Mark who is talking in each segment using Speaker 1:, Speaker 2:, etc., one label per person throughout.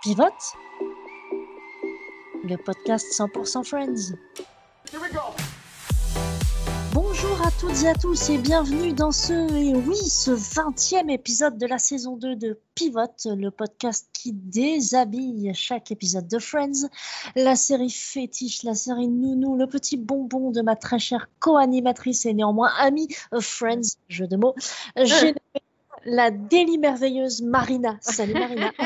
Speaker 1: Pivote, le podcast 100% Friends. Bonjour à toutes et à tous et bienvenue dans ce, et oui, ce 20e épisode de la saison 2 de Pivote, le podcast qui déshabille chaque épisode de Friends, la série fétiche, la série nounou, le petit bonbon de ma très chère co-animatrice et néanmoins amie euh, Friends, jeu de mots, j'ai la délie merveilleuse Marina. Salut Marina.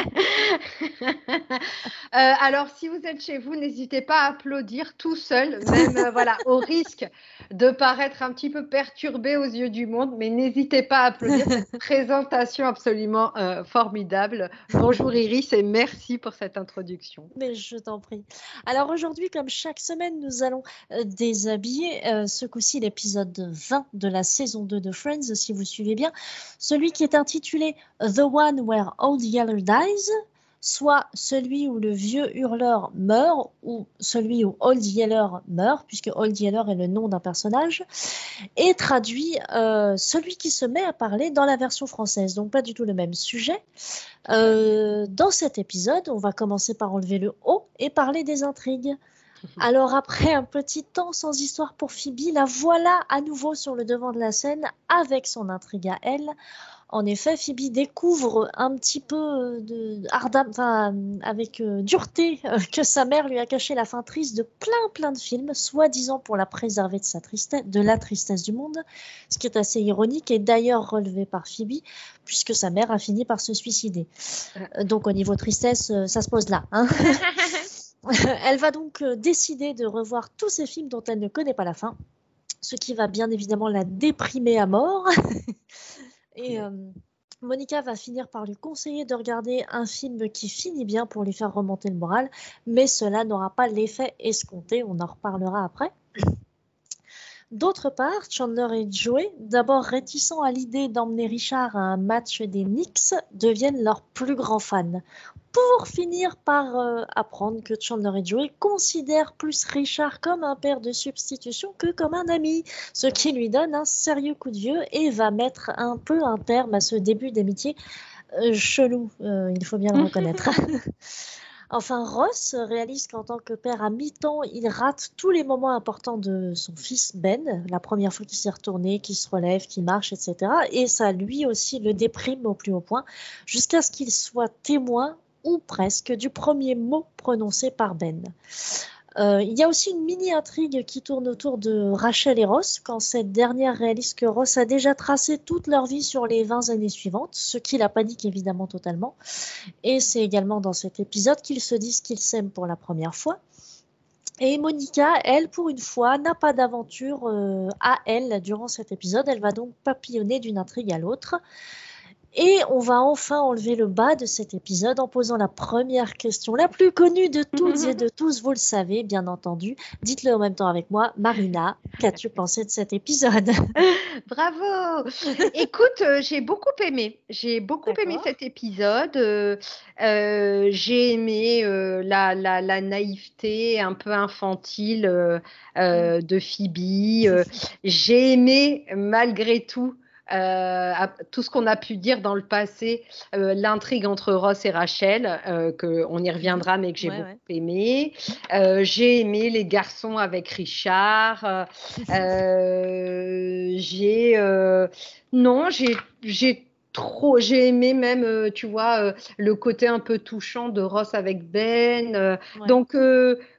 Speaker 2: Euh, alors, si vous êtes chez vous, n'hésitez pas à applaudir tout seul, même euh, voilà, au risque de paraître un petit peu perturbé aux yeux du monde, mais n'hésitez pas à applaudir cette présentation absolument euh, formidable. Bonjour Iris et merci pour cette introduction.
Speaker 1: Mais je t'en prie. Alors aujourd'hui, comme chaque semaine, nous allons déshabiller ce coup-ci l'épisode 20 de la saison 2 de Friends, si vous suivez bien, celui qui est intitulé The One Where Old Yeller Dies, soit celui où le vieux hurleur meurt ou celui où Old Yeller meurt, puisque Old Yeller est le nom d'un personnage, et traduit euh, celui qui se met à parler dans la version française. Donc pas du tout le même sujet. Euh, dans cet épisode, on va commencer par enlever le O et parler des intrigues. Alors après un petit temps sans histoire pour Phoebe, la voilà à nouveau sur le devant de la scène avec son intrigue à elle en effet, Phoebe découvre un petit peu euh, de enfin, avec euh, dureté euh, que sa mère lui a caché la fin triste de plein plein de films, soi-disant pour la préserver de sa tristesse, de la tristesse du monde, ce qui est assez ironique et d'ailleurs relevé par Phoebe, puisque sa mère a fini par se suicider. donc au niveau tristesse, ça se pose là. Hein. elle va donc décider de revoir tous ces films dont elle ne connaît pas la fin, ce qui va bien évidemment la déprimer à mort. Et euh, Monica va finir par lui conseiller de regarder un film qui finit bien pour lui faire remonter le moral, mais cela n'aura pas l'effet escompté, on en reparlera après. D'autre part, Chandler et Joey, d'abord réticents à l'idée d'emmener Richard à un match des Knicks, deviennent leurs plus grands fans pour finir par euh, apprendre que Chandler et Joey considèrent plus Richard comme un père de substitution que comme un ami, ce qui lui donne un sérieux coup de vieux et va mettre un peu un terme à ce début d'amitié euh, chelou, euh, il faut bien le reconnaître. Enfin, Ross réalise qu'en tant que père à mi-temps, il rate tous les moments importants de son fils Ben, la première fois qu'il s'est retourné, qu'il se relève, qu'il marche, etc. Et ça, lui aussi, le déprime au plus haut point, jusqu'à ce qu'il soit témoin ou presque du premier mot prononcé par Ben. Euh, il y a aussi une mini-intrigue qui tourne autour de Rachel et Ross, quand cette dernière réalise que Ross a déjà tracé toute leur vie sur les 20 années suivantes, ce qui la panique évidemment totalement. Et c'est également dans cet épisode qu'ils se disent qu'ils s'aiment pour la première fois. Et Monica, elle, pour une fois, n'a pas d'aventure euh, à elle durant cet épisode. Elle va donc papillonner d'une intrigue à l'autre. Et on va enfin enlever le bas de cet épisode en posant la première question, la plus connue de toutes et de tous, vous le savez, bien entendu. Dites-le en même temps avec moi. Marina, qu'as-tu pensé de cet épisode?
Speaker 2: Bravo Écoute, euh, j'ai beaucoup aimé. J'ai beaucoup aimé cet épisode. Euh, euh, j'ai aimé la, la, naïveté un peu infantile de Phoebe. j'ai aimé, malgré tout, euh, tout ce qu'on a pu dire dans le passé, euh, l'intrigue entre Ross et Rachel, euh, qu'on y reviendra, mais que j'ai beaucoup aimé. j'ai aimé les garçons avec Richard. j'ai non, j'ai trop. J'ai aimé même, euh, tu vois, euh, le côté un peu touchant de Ross avec Ben. Euh. Donc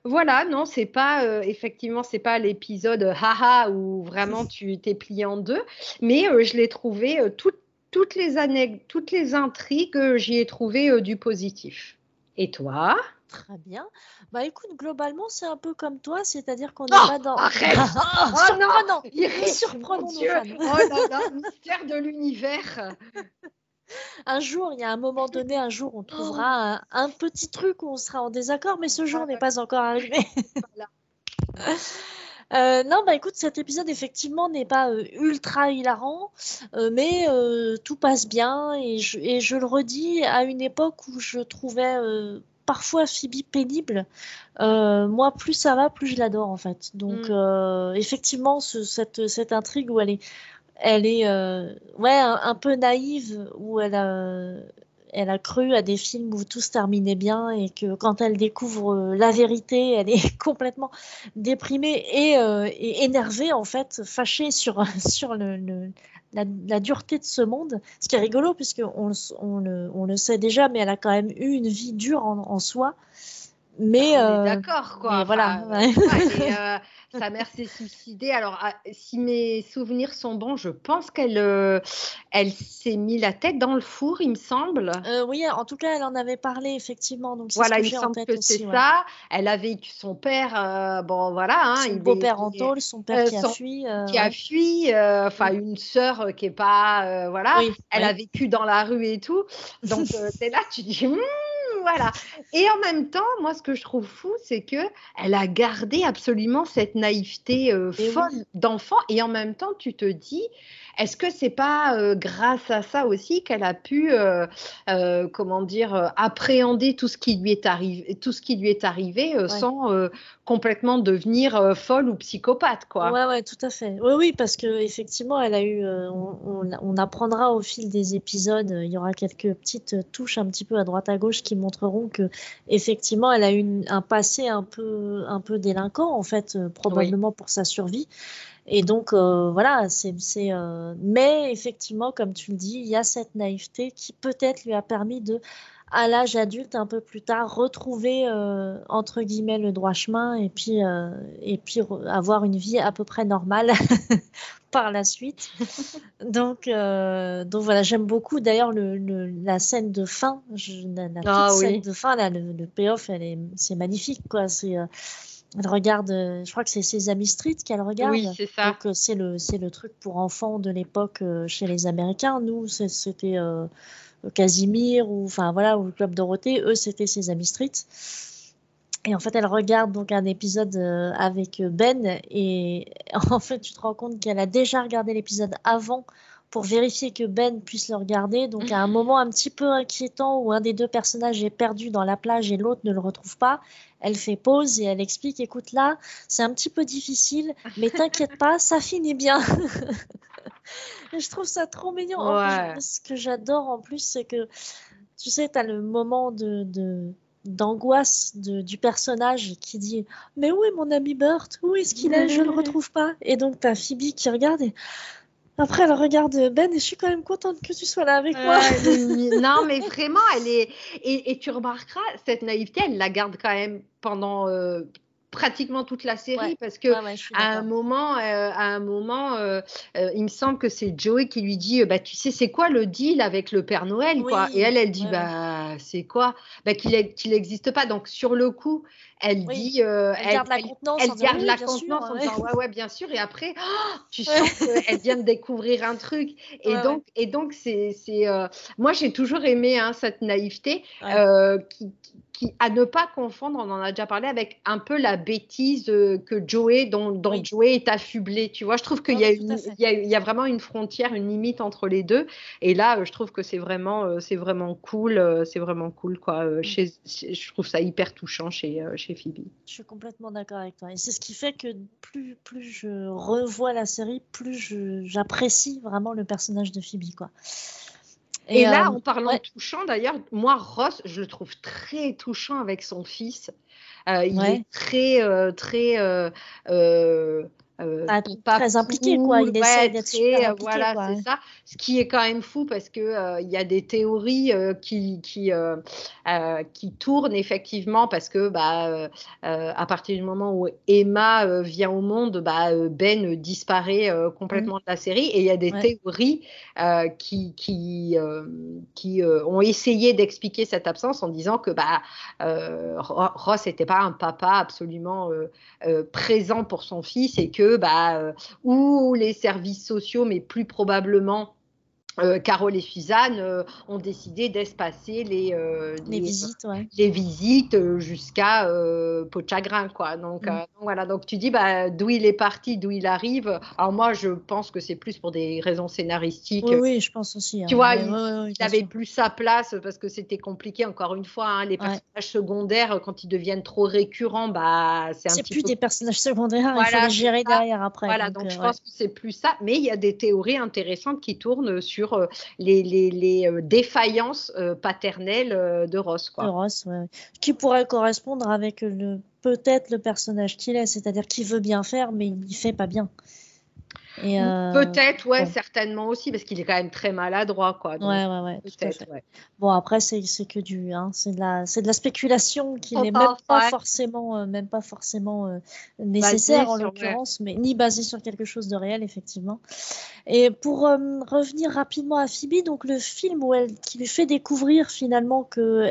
Speaker 2: voilà, non, c'est pas effectivement, c'est pas l'épisode haha où vraiment tu t'es plié en deux, mais je l'ai trouvé toutes les années, toutes les intrigues, j'y ai trouvé du positif. Et toi?
Speaker 1: Très bien. Bah écoute, globalement, c'est un peu comme toi, c'est-à-dire qu'on n'est oh, pas dans.
Speaker 2: Arrête oh, non, non
Speaker 1: Surprenons
Speaker 2: Dieu. Oh là là, mystère de l'univers
Speaker 1: Un jour, il y a un moment donné, un jour, on trouvera un, petit truc où on sera en désaccord, mais ce jour n'est pas encore arrivé. Euh, non, bah écoute, cet épisode effectivement n'est pas euh, ultra hilarant, euh, mais tout passe bien et je, et je, le redis à une époque où je trouvais parfois Phoebe pénible, euh, moi plus ça va, plus je l'adore en fait. Donc mm. euh, effectivement, cette, cette, intrigue où elle est, elle est euh, ouais, un, peu naïve, où elle, elle a cru à des films où tout se terminait bien et que quand elle découvre euh, la vérité, elle est complètement déprimée et, euh, et énervée en fait, fâchée sur sur le, la, dureté de ce monde. Ce qui est rigolo puisque on, le, sait déjà, mais elle a quand même eu une vie dure en soi. Mais
Speaker 2: euh, d'accord quoi. voilà. Euh, sa mère s'est suicidée. Alors, ah, si mes souvenirs sont bons, je pense qu'elle euh, elle s'est mis la tête dans le four, il me semble.
Speaker 1: oui, en tout cas, elle en avait parlé effectivement. Donc
Speaker 2: voilà, il me semble que c'est ça. Elle a vécu son père. bon, voilà. Hein,
Speaker 1: son beau-père en tôle, son père qui a fui.
Speaker 2: qui a fui. Enfin, une sœur qui est pas. voilà. elle a vécu dans la rue et tout. Donc, c'est là, tu dis. Voilà. Et en même temps, moi, ce que je trouve fou, c'est que elle a gardé absolument cette naïveté euh, folle d'enfant. Et en même temps, tu te dis, est-ce que c'est pas euh, grâce à ça aussi qu'elle a pu, euh, euh, comment dire, appréhender tout ce qui lui est arrivé, tout ce qui lui est arrivé sans complètement devenir folle ou psychopathe, quoi?
Speaker 1: Ouais, ouais, tout à fait. Oui, oui, parce que effectivement, elle a eu, on, apprendra au fil des épisodes, il y aura quelques petites touches un petit peu à droite à gauche qui montreront que effectivement, elle a eu un passé un peu, un peu délinquant en fait, probablement pour sa survie. Et donc, euh, voilà, c'est. Euh... Mais effectivement, comme tu le dis, il y a cette naïveté qui peut-être lui a permis de, à l'âge adulte, un peu plus tard, retrouver, euh, entre guillemets, le droit chemin et puis, et puis avoir une vie à peu près normale par la suite. donc, donc voilà, j'aime beaucoup d'ailleurs le, le, la scène de fin. Je, la, la ah scène de fin, là, le, le payoff, c'est magnifique, quoi. C'est elle regarde, euh, je crois que c'est Sesame Street qu'elle regarde.
Speaker 2: Oui, c'est ça.
Speaker 1: Donc euh, c'est le c'est le truc pour enfants de l'époque euh, chez les Américains. Nous, c'était Casimir ou enfin voilà ou le Club Dorothée. Eux, c'était Sesame Street. Et en fait, elle regarde donc un épisode avec Ben et en fait, tu te rends compte qu'elle a déjà regardé l'épisode avant pour vérifier que Ben puisse le regarder. Donc à un moment un petit peu inquiétant où un des deux personnages est perdu dans la plage et l'autre ne le retrouve pas, elle fait pause et elle explique, écoute là, c'est un petit peu difficile, mais t'inquiète pas, ça finit bien. je trouve ça trop mignon. ce que j'adore en plus, c'est que, tu sais, tu as le moment de, d'angoisse du personnage qui dit mais où est mon ami Burt? Où est-ce qu'il est? Je ne le retrouve pas et donc t'as Phoebe qui regarde et après, elle regarde Ben et je suis quand même contente que tu sois là avec moi.
Speaker 2: non, mais vraiment, elle est. Et, tu remarqueras, cette naïveté, elle la garde quand même pendant. Euh, pratiquement toute la série parce que à un moment euh, à un moment euh, il me semble que c'est Joey qui lui dit bah tu sais c'est quoi le deal avec le Père Noël quoi? Et elle elle dit bah c'est quoi? Bah qu'il n'existe pas. Donc sur le coup elle dit,
Speaker 1: euh, elle, garde la contenance,
Speaker 2: elle, garde la contenance en disant ouais ouais bien sûr. Et après oh, tu sens qu'elle vient de découvrir un truc. Et donc et donc c'est c'est euh, moi j'ai toujours aimé hein, cette naïveté euh, qui, à ne pas confondre, on en a déjà parlé, avec un peu la bêtise euh, que Joey, dont, Joey est affublé. Tu vois, je trouve qu'il y, y, a vraiment une frontière, une limite entre les deux. Et là, euh, je trouve que c'est vraiment, euh, c'est vraiment cool. C'est vraiment cool, quoi. Mm. Chez, je trouve ça hyper touchant chez, chez Phoebe.
Speaker 1: Je suis complètement d'accord avec toi. Et c'est ce qui fait que plus, plus je revois la série, plus j'apprécie vraiment le personnage de Phoebe, quoi.
Speaker 2: Et, là, euh, en parlant touchant, d'ailleurs, moi, Ross, je le trouve très touchant avec son fils. Euh, il est très, euh, très
Speaker 1: euh, pas très impliqué, quoi. Il essaie d'être super impliqué,
Speaker 2: Voilà, c'est ça. Ce qui est quand même fou parce que euh, il y a des théories euh, qui qui, qui tournent effectivement parce que bah à partir du moment où Emma vient au monde, bah, Ben disparaît complètement mmh. de la série et il y a des théories qui qui qui ont essayé d'expliquer cette absence en disant que bah Ross n'était pas un papa absolument présent pour son fils et que bah, euh, ou les services sociaux, mais plus probablement euh, Carole et Suzanne euh, ont décidé d'espacer les,
Speaker 1: euh, les, visites,
Speaker 2: les visites jusqu'à peau de chagrin. Quoi. Donc, mm. voilà, donc tu dis bah, d'où il est parti, d'où il arrive. Alors moi, je pense que c'est plus pour des raisons scénaristiques.
Speaker 1: Oui, je pense aussi.
Speaker 2: Hein. Tu vois, il, avait plus sa place parce que c'était compliqué, encore une fois. Hein, les personnages secondaires, quand ils deviennent trop récurrents, bah, c'est un
Speaker 1: petit plus des personnages secondaires, il faut les gérer derrière après.
Speaker 2: Voilà, donc, je pense que c'est plus ça. Mais il y a des théories intéressantes qui tournent sur sur les, les, défaillances paternelles de Ross. Quoi.
Speaker 1: Ross. Qui pourrait correspondre avec peut-être le personnage qu'il est, c'est-à-dire qu'il veut bien faire, mais il ne fait pas bien.
Speaker 2: Euh, peut-être, ouais, certainement aussi, parce qu'il est quand même très maladroit, quoi.
Speaker 1: ouais, ouais, ouais, Bon, après, c'est que du, hein, c'est de la, c'est de la spéculation qui n'est même, pas forcément, euh, même pas forcément euh, nécessaire en l'occurrence, mais ni basée sur quelque chose de réel, effectivement. Et pour revenir rapidement à Phoebe, donc le film où elle, qui lui fait découvrir finalement que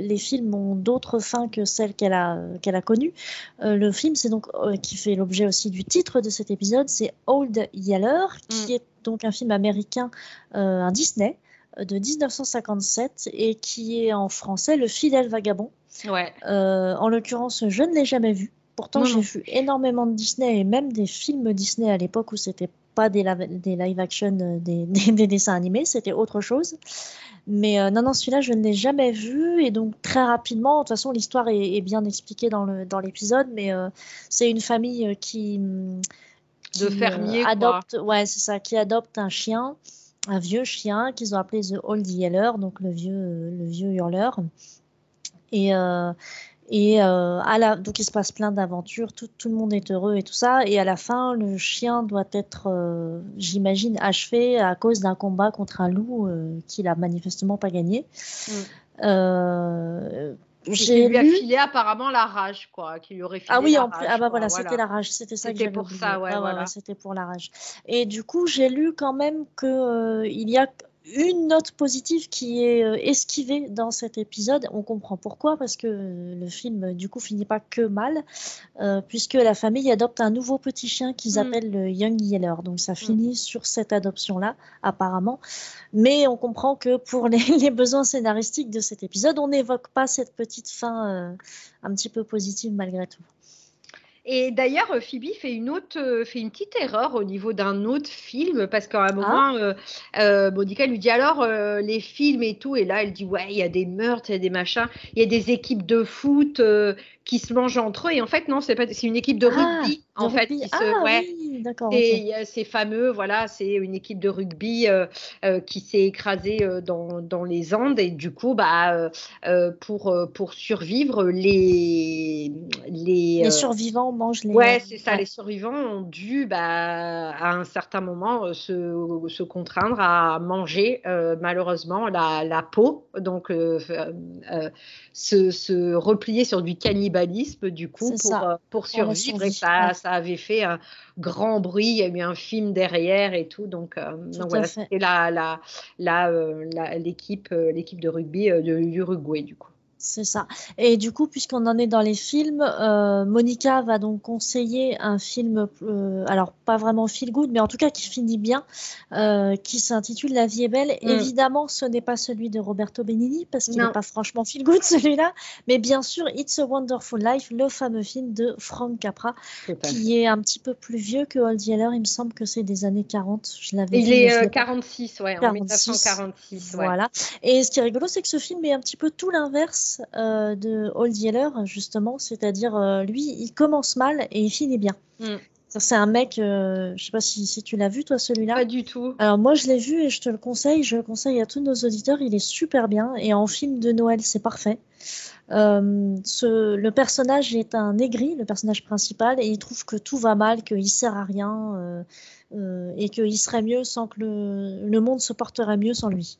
Speaker 1: les films ont d'autres fins que celles qu'elle a, qu'elle a connues. le film, c'est donc qui fait l'objet aussi du titre de cet épisode, c'est Old Yeller, qui mm. est donc un film américain, euh, un Disney euh, de 1957 et qui est en français Le fidèle vagabond.
Speaker 2: Ouais.
Speaker 1: Euh, en l'occurrence, je ne l'ai jamais vu. Pourtant, j'ai vu énormément de Disney et même des films Disney à l'époque où c'était pas des, des, live action, des, des, dessins animés, c'était autre chose. Mais non, non, celui-là, je ne l'ai jamais vu. Et donc, très rapidement, de toute façon, l'histoire est, bien expliquée dans l'épisode, dans mais c'est une famille qui,
Speaker 2: de fermier
Speaker 1: adopte, ouais, c'est ça, qui adopte un chien, un vieux chien qu'ils ont appelé The Old Yeller, donc le vieux, le vieux hurleur. Et, euh, et euh, à la, donc il se passe plein d'aventures, tout, tout, le monde est heureux et tout ça. Et à la fin, le chien doit être, euh, j'imagine, achevé à cause d'un combat contre un loup qu'il a manifestement pas gagné.
Speaker 2: Mm qui lui a filé apparemment la rage, quoi. Qui lui aurait filé
Speaker 1: ah oui,
Speaker 2: la
Speaker 1: en
Speaker 2: rage,
Speaker 1: ah bah voilà, c'était la rage, c'était ça
Speaker 2: C'était pour ça, ouais,
Speaker 1: voilà. c'était pour la rage. Et du coup, j'ai lu quand même que euh, il y a une note positive qui est euh, esquivée dans cet épisode. On comprend pourquoi, parce que le film, du coup, finit pas que mal, euh, puisque la famille adopte un nouveau petit chien qu'ils mm. appellent le Young Yeller. Donc ça mm. finit sur cette adoption-là, apparemment. Mais on comprend que pour les, besoins scénaristiques de cet épisode, on n'évoque pas cette petite fin euh, un petit peu positive malgré tout.
Speaker 2: Et d'ailleurs, euh, Phoebe fait une autre, euh, fait une petite erreur au niveau d'un autre film parce qu'à un ah. moment, euh, Monica lui dit alors les films et tout, et là elle dit ouais, il y a des meurtres, il y a des machins, il y a des équipes de foot qui se mangent entre eux. Et en fait, non, c'est pas, c'est une équipe de ah, rugby en fait. Qui
Speaker 1: ah, ouais. oui, d'accord.
Speaker 2: Et c'est fameux, voilà, c'est une équipe de rugby qui s'est écrasée dans, dans, les Andes et du coup, bah, pour pour survivre, les
Speaker 1: les, les survivants mangent les.
Speaker 2: Ouais, c'est ça. Les survivants ont dû, bah, à un certain moment, se, se contraindre à manger malheureusement la, la, peau, donc se, se replier sur du cannibalisme du coup pour, euh, pour survivre. Et ça, ça avait fait un grand bruit, il y a eu un film derrière et tout. Donc, euh, donc voilà c'était la, la, la, euh, l'équipe l'équipe de rugby de l'Uruguay du coup.
Speaker 1: C'est ça. Et du coup, puisqu'on en est dans les films, euh, Monica va donc conseiller un film, euh, alors pas vraiment feel good, mais en tout cas qui finit bien, euh, qui s'intitule La vie est belle. Mm. Évidemment, ce n'est pas celui de Roberto Benigni, parce qu'il n'est pas franchement feel good celui-là, mais bien sûr, It's a Wonderful Life, le fameux film de Frank Capra, qui est un petit peu plus vieux que Old Yeller. Il me semble que c'est des années 40.
Speaker 2: Je l'avais Il est 46, ouais, 46, en 1946.
Speaker 1: Voilà. Et ce qui est rigolo, c'est que ce film est un petit peu tout l'inverse euh, de Old Yeller, justement, c'est-à-dire euh, lui, il commence mal et il finit bien. Mm. C'est un mec, euh, je sais pas si, tu l'as vu toi celui-là.
Speaker 2: Pas du tout.
Speaker 1: Alors moi je l'ai vu et je te le conseille, je le conseille à tous nos auditeurs, il est super bien et en film de Noël c'est parfait. ce, le personnage est un aigri, le personnage principal, et il trouve que tout va mal, qu'il sert à rien, euh, et qu'il serait mieux sans que le, le, monde se porterait mieux sans lui.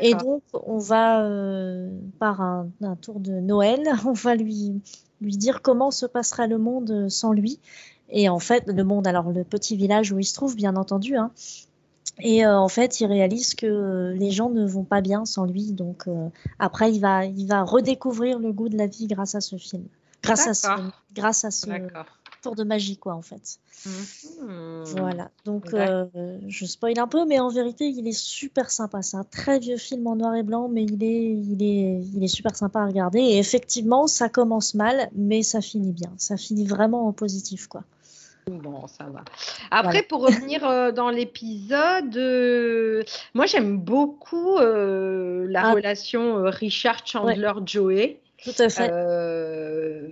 Speaker 1: Et donc, on va, euh, par un, un, tour de Noël, on va lui, lui dire comment se passera le monde sans lui. Et en fait, le monde, alors le petit village où il se trouve, bien entendu, hein, et euh, en fait, il réalise que les gens ne vont pas bien sans lui. Donc après, il va, il va redécouvrir le goût de la vie grâce à ce film. Grâce à ce, grâce à ce, tour de magie, quoi, en fait. Mmh. Voilà. Donc, euh, je spoil un peu, mais en vérité, il est super sympa. C'est un très vieux film en noir et blanc, mais il est, il est, il est super sympa à regarder. Et effectivement, ça commence mal, mais ça finit bien. Ça finit vraiment en positif, quoi.
Speaker 2: Bon, ça va. Après, pour revenir euh, dans l'épisode, euh, moi j'aime beaucoup la ah. relation Richard Chandler-Joey.
Speaker 1: Tout à fait.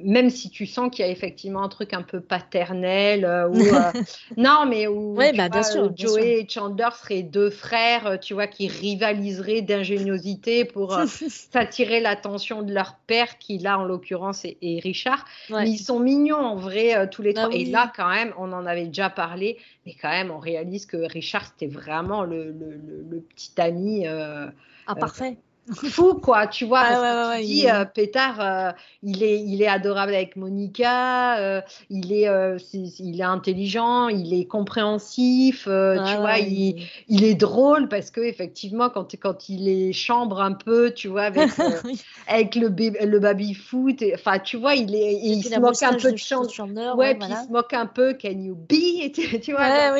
Speaker 2: même si tu sens qu'il y a effectivement un truc un peu paternel ou non, mais où
Speaker 1: bah, bien sûr,
Speaker 2: Joey et Chandler seraient deux frères, tu vois, qui rivaliseraient d'ingéniosité pour s'attirer l'attention de leur père, qui là en l'occurrence est, Richard. Mais ils sont mignons en vrai tous les bah trois. Et là quand même, on en avait déjà parlé, mais quand même on réalise que Richard c'était vraiment le, le, petit ami.
Speaker 1: ah parfait
Speaker 2: fou, quoi, tu vois. Ah, tu dis, euh, Pétard, euh, il, est, il est adorable avec Monica, euh, il, est, il est intelligent, il est compréhensif, tu vois, il, il, est drôle parce que effectivement, quand, quand il est chambre un peu, tu vois, avec, avec le, le baby-foot, enfin, tu vois, il, est, il se moque un peu de Chandler. Ouais, puis il se moque un peu, can you be, tu vois.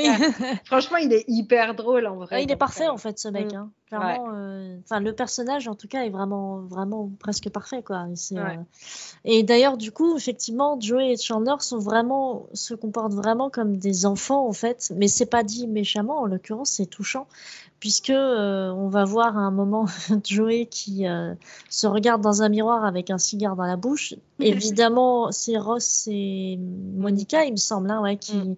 Speaker 2: franchement, il est hyper drôle en vrai.
Speaker 1: il est parfait en fait, ce mec. Mm. Hein. Clairement, euh, enfin le personnage en tout cas est vraiment vraiment presque parfait quoi. Et, euh, et d'ailleurs du coup effectivement Joey et Chandler sont vraiment se comportent vraiment comme des enfants en fait, mais c'est pas dit méchamment en l'occurrence c'est touchant puisque euh, on va voir à un moment Joey qui se regarde dans un miroir avec un cigare dans la bouche. Évidemment c'est Ross et Monica il me semble hein, ouais, qui mm.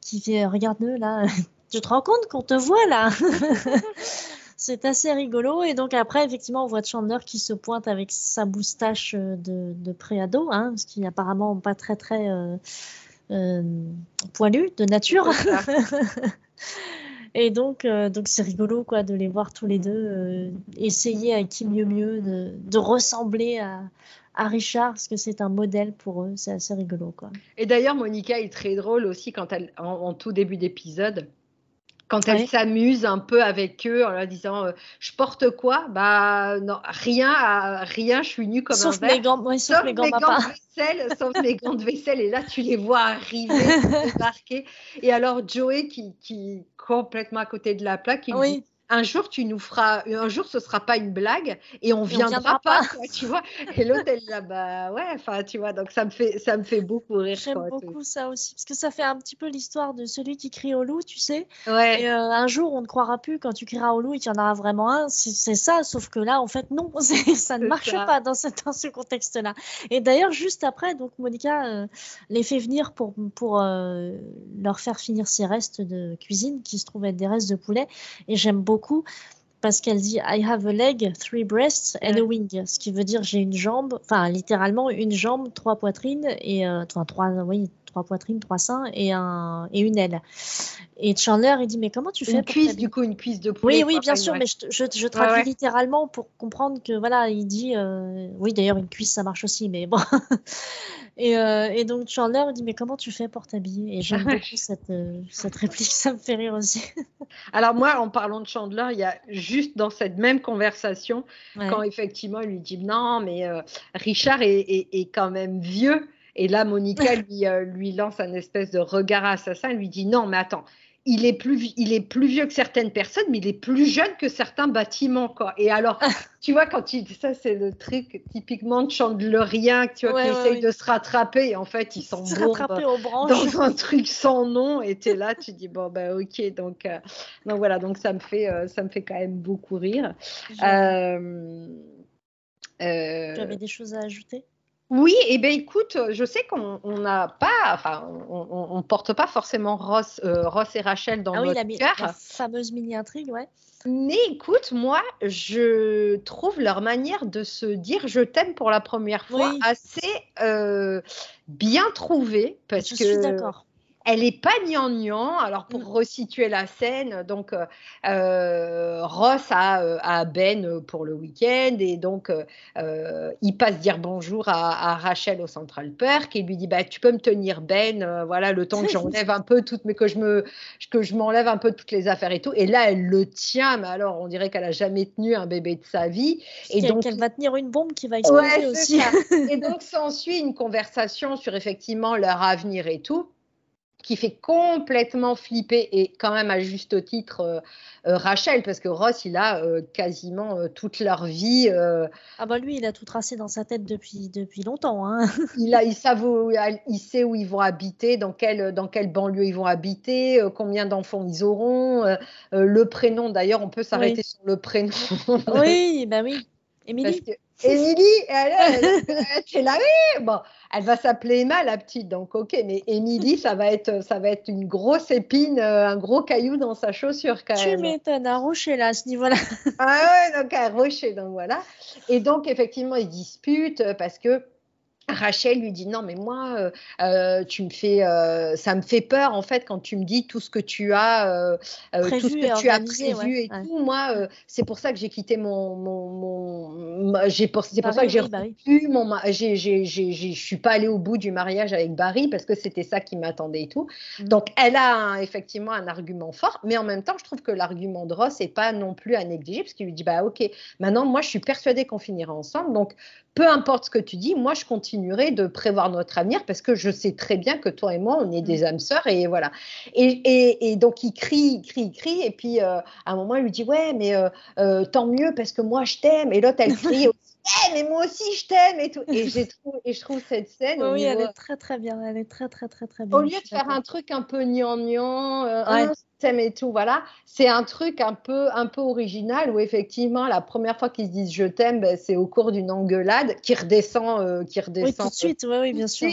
Speaker 1: qui fait regarde-le là. Tu te rends compte qu'on te voit là? C'est assez rigolo. Et donc après, effectivement, on voit Chandler qui se pointe avec sa moustache euh, de, de préado, hein, ce qui est apparemment pas très très euh, euh, poilu de nature. Et donc, donc c'est rigolo quoi de les voir tous les deux essayer à qui mieux mieux de, de ressembler à, à Richard parce que c'est un modèle pour eux. C'est assez rigolo quoi.
Speaker 2: Et d'ailleurs, Monica est très drôle aussi quand elle, en tout début d'épisode, quand elle s'amuse un peu avec eux en leur disant euh, je porte quoi? Bah non rien rien je suis nue comme
Speaker 1: un
Speaker 2: verre.
Speaker 1: gants, sauf, mes gants, de
Speaker 2: vaisselle sauf mes gants de vaisselle et là tu les vois arriver débarquer. Et alors Joey qui qui complètement à côté de la plaque il dit un jour tu nous feras, un jour ce sera pas une blague et on viendra, viendra pas, tu vois. Et elle là bah ouais, enfin tu vois, donc ça me fait, ça me fait beaucoup rire.
Speaker 1: J'aime beaucoup ça aussi parce que ça fait un petit peu l'histoire de celui qui crie au loup, tu sais.
Speaker 2: Ouais.
Speaker 1: Et, euh, un jour on ne croira plus quand tu crieras au loup et qu'il y en aura vraiment un. C'est ça, sauf que là en fait non, ça ne marche pas dans, dans ce contexte-là. Et d'ailleurs juste après, donc Monica euh, les fait venir pour pour euh, leur faire finir ses restes de cuisine qui se trouvent être des restes de poulet et j'aime beaucoup beaucoup parce qu'elle dit I have a leg, three breasts and a wing, ce qui veut dire j'ai une jambe, enfin littéralement une jambe, trois poitrines et euh, enfin trois, oui, trois poitrines, trois seins et un et une aile. Et Chandler il dit mais comment tu fais
Speaker 2: Une cuisse du coup, une cuisse de poulet.
Speaker 1: Oui oui bien sûr, mais je, je, traduis littéralement pour comprendre que voilà il dit euh, oui d'ailleurs une cuisse ça marche aussi mais bon Euh, et, donc Chandler dit mais comment tu fais pour t'habiller? Et j'aime beaucoup cette, euh, cette réplique, ça me fait rire aussi.
Speaker 2: Alors moi, en parlant de Chandler, il y a juste dans cette même conversation, quand effectivement il lui dit non mais euh, Richard est, est, quand même vieux. Et là, Monica lui, lui lance un espèce de regard assassin. Elle lui dit non, mais attends, il est plus il est plus vieux que certaines personnes mais il est plus jeune que certains bâtiments quoi. Et alors tu vois quand il ça c'est le truc typiquement de Chandlerien tu vois qui essaye de se rattraper et en fait il s'en dans un truc sans nom et tu es là tu dis bon bah ok donc euh, donc voilà donc ça me fait euh, ça me fait quand même beaucoup rire.
Speaker 1: Euh, tu avais des choses à ajouter?
Speaker 2: Oui, et eh bien écoute, je sais qu'on n'a pas, enfin, on, ne porte pas forcément Ross, euh, Ross et Rachel dans ah notre oui, la,
Speaker 1: la fameuse mini intrigue, ouais.
Speaker 2: Mais écoute, moi, je trouve leur manière de se dire je t'aime pour la première fois assez euh, bien trouvée parce je que.
Speaker 1: suis d'accord
Speaker 2: elle est pas gnangnan. Alors pour mm. resituer la scène, donc euh, euh, Ross a, euh, Ben pour le week-end et donc il passe dire bonjour à, Rachel au Central Park et lui dit bah tu peux me tenir Ben, voilà le temps que j'enlève un peu toutes mais que je me que je m'enlève un peu toutes les affaires et tout. Et là elle le tient, mais alors on dirait qu'elle a jamais tenu un bébé de sa vie.
Speaker 1: Et donc elle va tenir une bombe qui va exploser aussi.
Speaker 2: et donc s'ensuit une conversation sur effectivement leur avenir et tout qui fait complètement flipper et quand même à juste titre euh, euh, Rachel parce que Ross il a euh, quasiment toute leur vie.
Speaker 1: Ah bah lui il a tout tracé dans sa tête depuis depuis longtemps. Hein.
Speaker 2: il a il, il sait où ils vont habiter, dans quelle dans quelle banlieue ils vont habiter, combien d'enfants ils auront, le prénom d'ailleurs on peut s'arrêter sur le prénom.
Speaker 1: oui bah oui. Émilie
Speaker 2: Émilie, elle, elle, là, oui. Bon, elle va s'appeler Emma, la petite, donc ok, mais Émilie, ça va être, ça va être une grosse épine, euh, un gros caillou dans sa chaussure quand
Speaker 1: même. Tu m'étonnes, un rocher là, à ce niveau-là.
Speaker 2: ah ouais, donc un rocher, donc voilà. Et donc effectivement, ils disputent parce que Rachel lui dit non mais moi euh, euh, tu me fais euh, ça me fait peur en fait quand tu me dis tout ce que tu as
Speaker 1: prévu,
Speaker 2: tout ce que tu
Speaker 1: as
Speaker 2: prévu et tout. Moi c'est pour ça que j'ai quitté mon, mon, j'ai c'est pour ça que j'ai bah mon j'ai je suis pas allée au bout du mariage avec Barry parce que c'était ça qui m'attendait et tout. Mmh. donc elle a effectivement un argument fort mais en même temps je trouve que l'argument de Ross est pas non plus à négliger parce qu'il lui dit bah ok maintenant moi je suis persuadée qu'on finira ensemble. Donc peu importe ce que tu dis, moi je continuerai de prévoir notre avenir parce que je sais très bien que toi et moi on est des mm. âmes sœurs et voilà. Et, donc il crie, il crie, il crie et puis euh, à un moment il lui dit ouais mais euh, euh, tant mieux parce que moi je t'aime et l'autre elle crie eh, mais moi aussi je t'aime et tout et, et je trouve cette scène
Speaker 1: oui, elle est très très bien elle est très très très très bien
Speaker 2: au lieu de faire un truc un peu gnangnan ouais et tout, voilà. C'est un truc un peu, un peu original où effectivement, la première fois qu'ils se disent je t'aime, ben, c'est au cours d'une engueulade qui redescend, euh, qui redescend.
Speaker 1: Oui, tout de suite, oui, oui, bien sûr.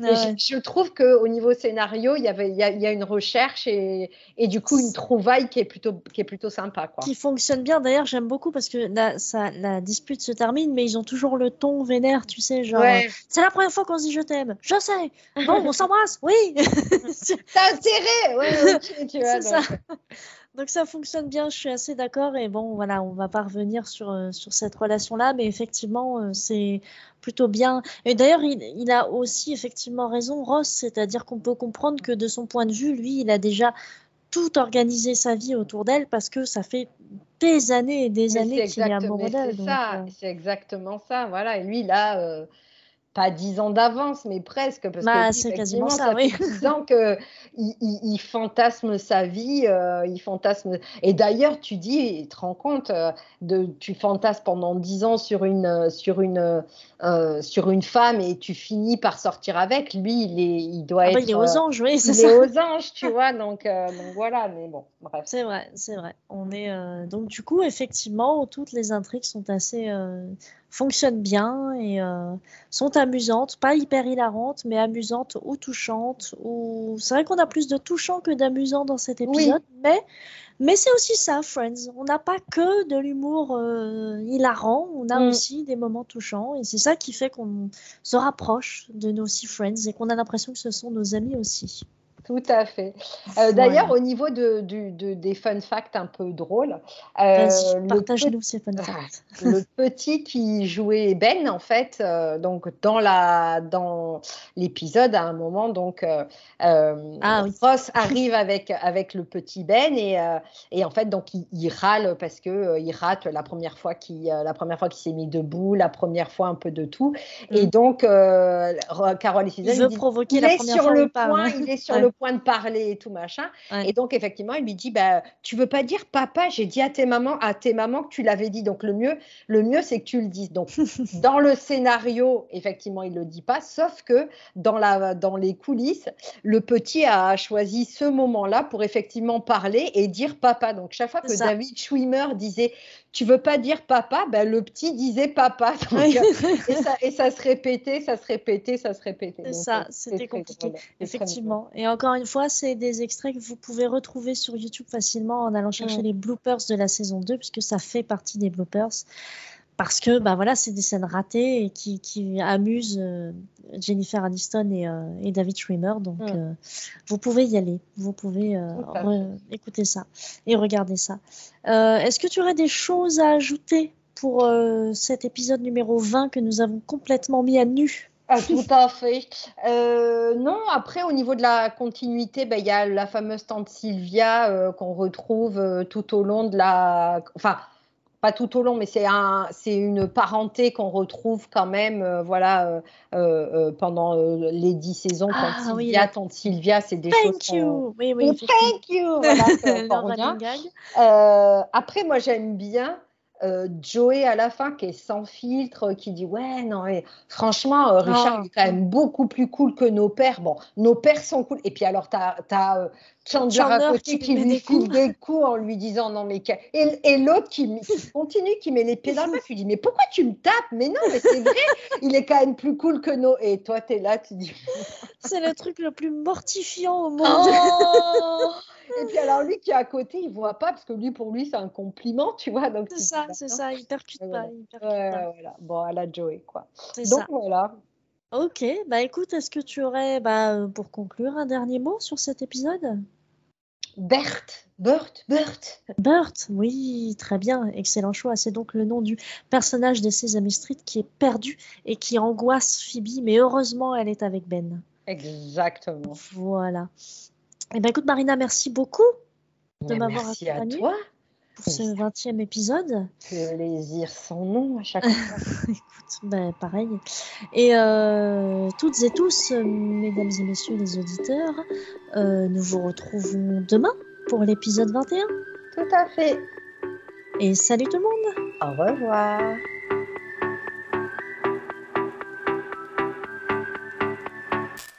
Speaker 2: Je, trouve qu'au niveau scénario, il y, avait, il, y a, une recherche et, et, du coup une trouvaille qui est plutôt, qui est plutôt sympa. Quoi.
Speaker 1: Qui fonctionne bien. D'ailleurs, j'aime beaucoup parce que la, ça, la dispute se termine, mais ils ont toujours le ton vénère, tu sais, genre. C'est la première fois qu'on se dit je t'aime. Je sais. Bon, on s'embrasse. Oui.
Speaker 2: T'as intérêt. Ouais, tu vois.
Speaker 1: Ça. Donc ça fonctionne bien, je suis assez d'accord. Et bon, voilà, on va pas revenir sur, euh, sur cette relation-là, mais effectivement, euh, c'est plutôt bien. Et d'ailleurs, il, il, a aussi effectivement raison, Ross, c'est-à-dire qu'on peut comprendre que de son point de vue, lui, il a déjà tout organisé sa vie autour d'elle parce que ça fait des années et des années qu'il est amoureux d'elle.
Speaker 2: C'est ça, euh. c'est exactement ça. Voilà, et lui, a pas dix ans d'avance, mais presque. Parce
Speaker 1: bah, c'est quasiment ça, oui.
Speaker 2: Fait 10 ans qu'il il, fantasme sa vie, euh, il fantasme. Et d'ailleurs, tu dis, tu te rends compte, euh, de, tu fantasmes pendant dix ans sur une, euh, sur, une, sur une femme et tu finis par sortir avec. Lui, il, est, il doit
Speaker 1: ah
Speaker 2: bah,
Speaker 1: être. il est aux anges, oui,
Speaker 2: c'est ça. Il est aux anges, tu vois, donc, donc voilà, mais bon, bref.
Speaker 1: C'est vrai, c'est vrai. On est, donc, du coup, effectivement, toutes les intrigues sont assez fonctionnent bien et euh, sont amusantes, pas hyper hilarantes, mais amusantes ou touchantes. Ou... C'est vrai qu'on a plus de touchant que d'amusant dans cet épisode, mais, mais c'est aussi ça, Friends. On n'a pas que de l'humour euh, hilarant, on a mm. aussi des moments touchants et c'est ça qui fait qu'on se rapproche de nos six Friends et qu'on a l'impression que ce sont nos amis aussi.
Speaker 2: Tout à fait. Euh, d'ailleurs, au niveau de, des fun facts un peu drôles,
Speaker 1: euh, partage-nous ces fun facts.
Speaker 2: le petit qui jouait Ben, en fait, euh, donc dans la dans l'épisode, à un moment, donc ah, Ross arrive avec avec le petit Ben et, et en fait donc il, râle parce que il rate la première fois qu'il la première fois qu'il s'est mis debout, la première fois un peu de tout, et mm. donc Carole et
Speaker 1: il veut provoquer la première
Speaker 2: sur
Speaker 1: fois
Speaker 2: le point, il est sur le point de parler et tout machin. Et donc, effectivement, il lui dit bah, Tu veux pas dire papa? J'ai dit à tes mamans, à tes mamans que tu l'avais dit. Donc, le mieux, le mieux c'est que tu le dises. Donc, dans le scénario, effectivement, il le dit pas, sauf que dans, la, dans les coulisses, le petit a choisi ce moment-là pour effectivement parler et dire papa. Donc, chaque fois que David Schwimmer disait tu veux pas dire papa, ben, le petit disait papa. et, ça, se répétait, ça se répétait, ça se répétait.
Speaker 1: C'est ça, c'était compliqué, effectivement. Et encore une fois, c'est des extraits que vous pouvez retrouver sur YouTube facilement en allant chercher les bloopers de la saison 2, puisque ça fait partie des bloopers parce que bah voilà, c'est des scènes ratées et qui, qui amusent euh, Jennifer Aniston et, euh, et, David Schwimmer. Donc, mm. euh, vous pouvez y aller, vous pouvez écouter ça et regarder ça. Est-ce que tu aurais des choses à ajouter pour cet épisode numéro 20 que nous avons complètement mis à nu?
Speaker 2: Ah, tout à fait. non, après, au niveau de la continuité, ben, il y a la fameuse tante Sylvia qu'on retrouve tout au long de la. Enfin, pas tout au long, mais c'est un, c'est une parenté qu'on retrouve quand même, euh, voilà, euh, euh, pendant les dix saisons. Quand ah, Sylvia, oui, tante Sylvia, c'est des
Speaker 1: thank choses. You. Oui, oui,
Speaker 2: thank you. Voilà, après, moi, j'aime bien. Joey à la fin qui est sans filtre, qui dit ouais non franchement Richard oh. est quand même beaucoup plus cool que nos pères. Bon, nos pères sont cool. Et puis alors tu as, Chandler, à côté qui, lui file des coups en lui disant non mais et, et l'autre qui, continue qui met les pieds dans le meuf lui dit mais pourquoi tu me tapes? Mais non mais c'est vrai il est quand même plus cool que nous et toi tu es là tu dis
Speaker 1: c'est le truc le plus mortifiant au monde. Oh
Speaker 2: et puis alors lui qui est à côté il voit pas parce que lui pour lui c'est un compliment tu vois donc
Speaker 1: c'est ça c'est ça il percute pas,
Speaker 2: il percute pas. Voilà. bon à la Joey quoi. Donc voilà.
Speaker 1: Ok, bah écoute, est-ce que tu aurais, bah, pour conclure, un dernier mot sur cet épisode?
Speaker 2: Berthe, Berthe, Berthe.
Speaker 1: Berthe, oui, très bien, excellent choix. C'est donc le nom du personnage de Sesame Street qui est perdu et qui angoisse Phoebe, mais heureusement, elle est avec Ben.
Speaker 2: Exactement.
Speaker 1: Voilà. Eh ben écoute, Marina, merci beaucoup de m'avoir accompagnée. Merci à toi pour ce 20e épisode.
Speaker 2: Plaisir sans nom à chaque fois.
Speaker 1: Écoute, ben, pareil. Et euh, toutes et tous, mesdames et messieurs les auditeurs, euh, nous vous retrouvons demain pour l'épisode 21.
Speaker 2: Tout à fait.
Speaker 1: Et salut tout le monde.
Speaker 2: Au revoir.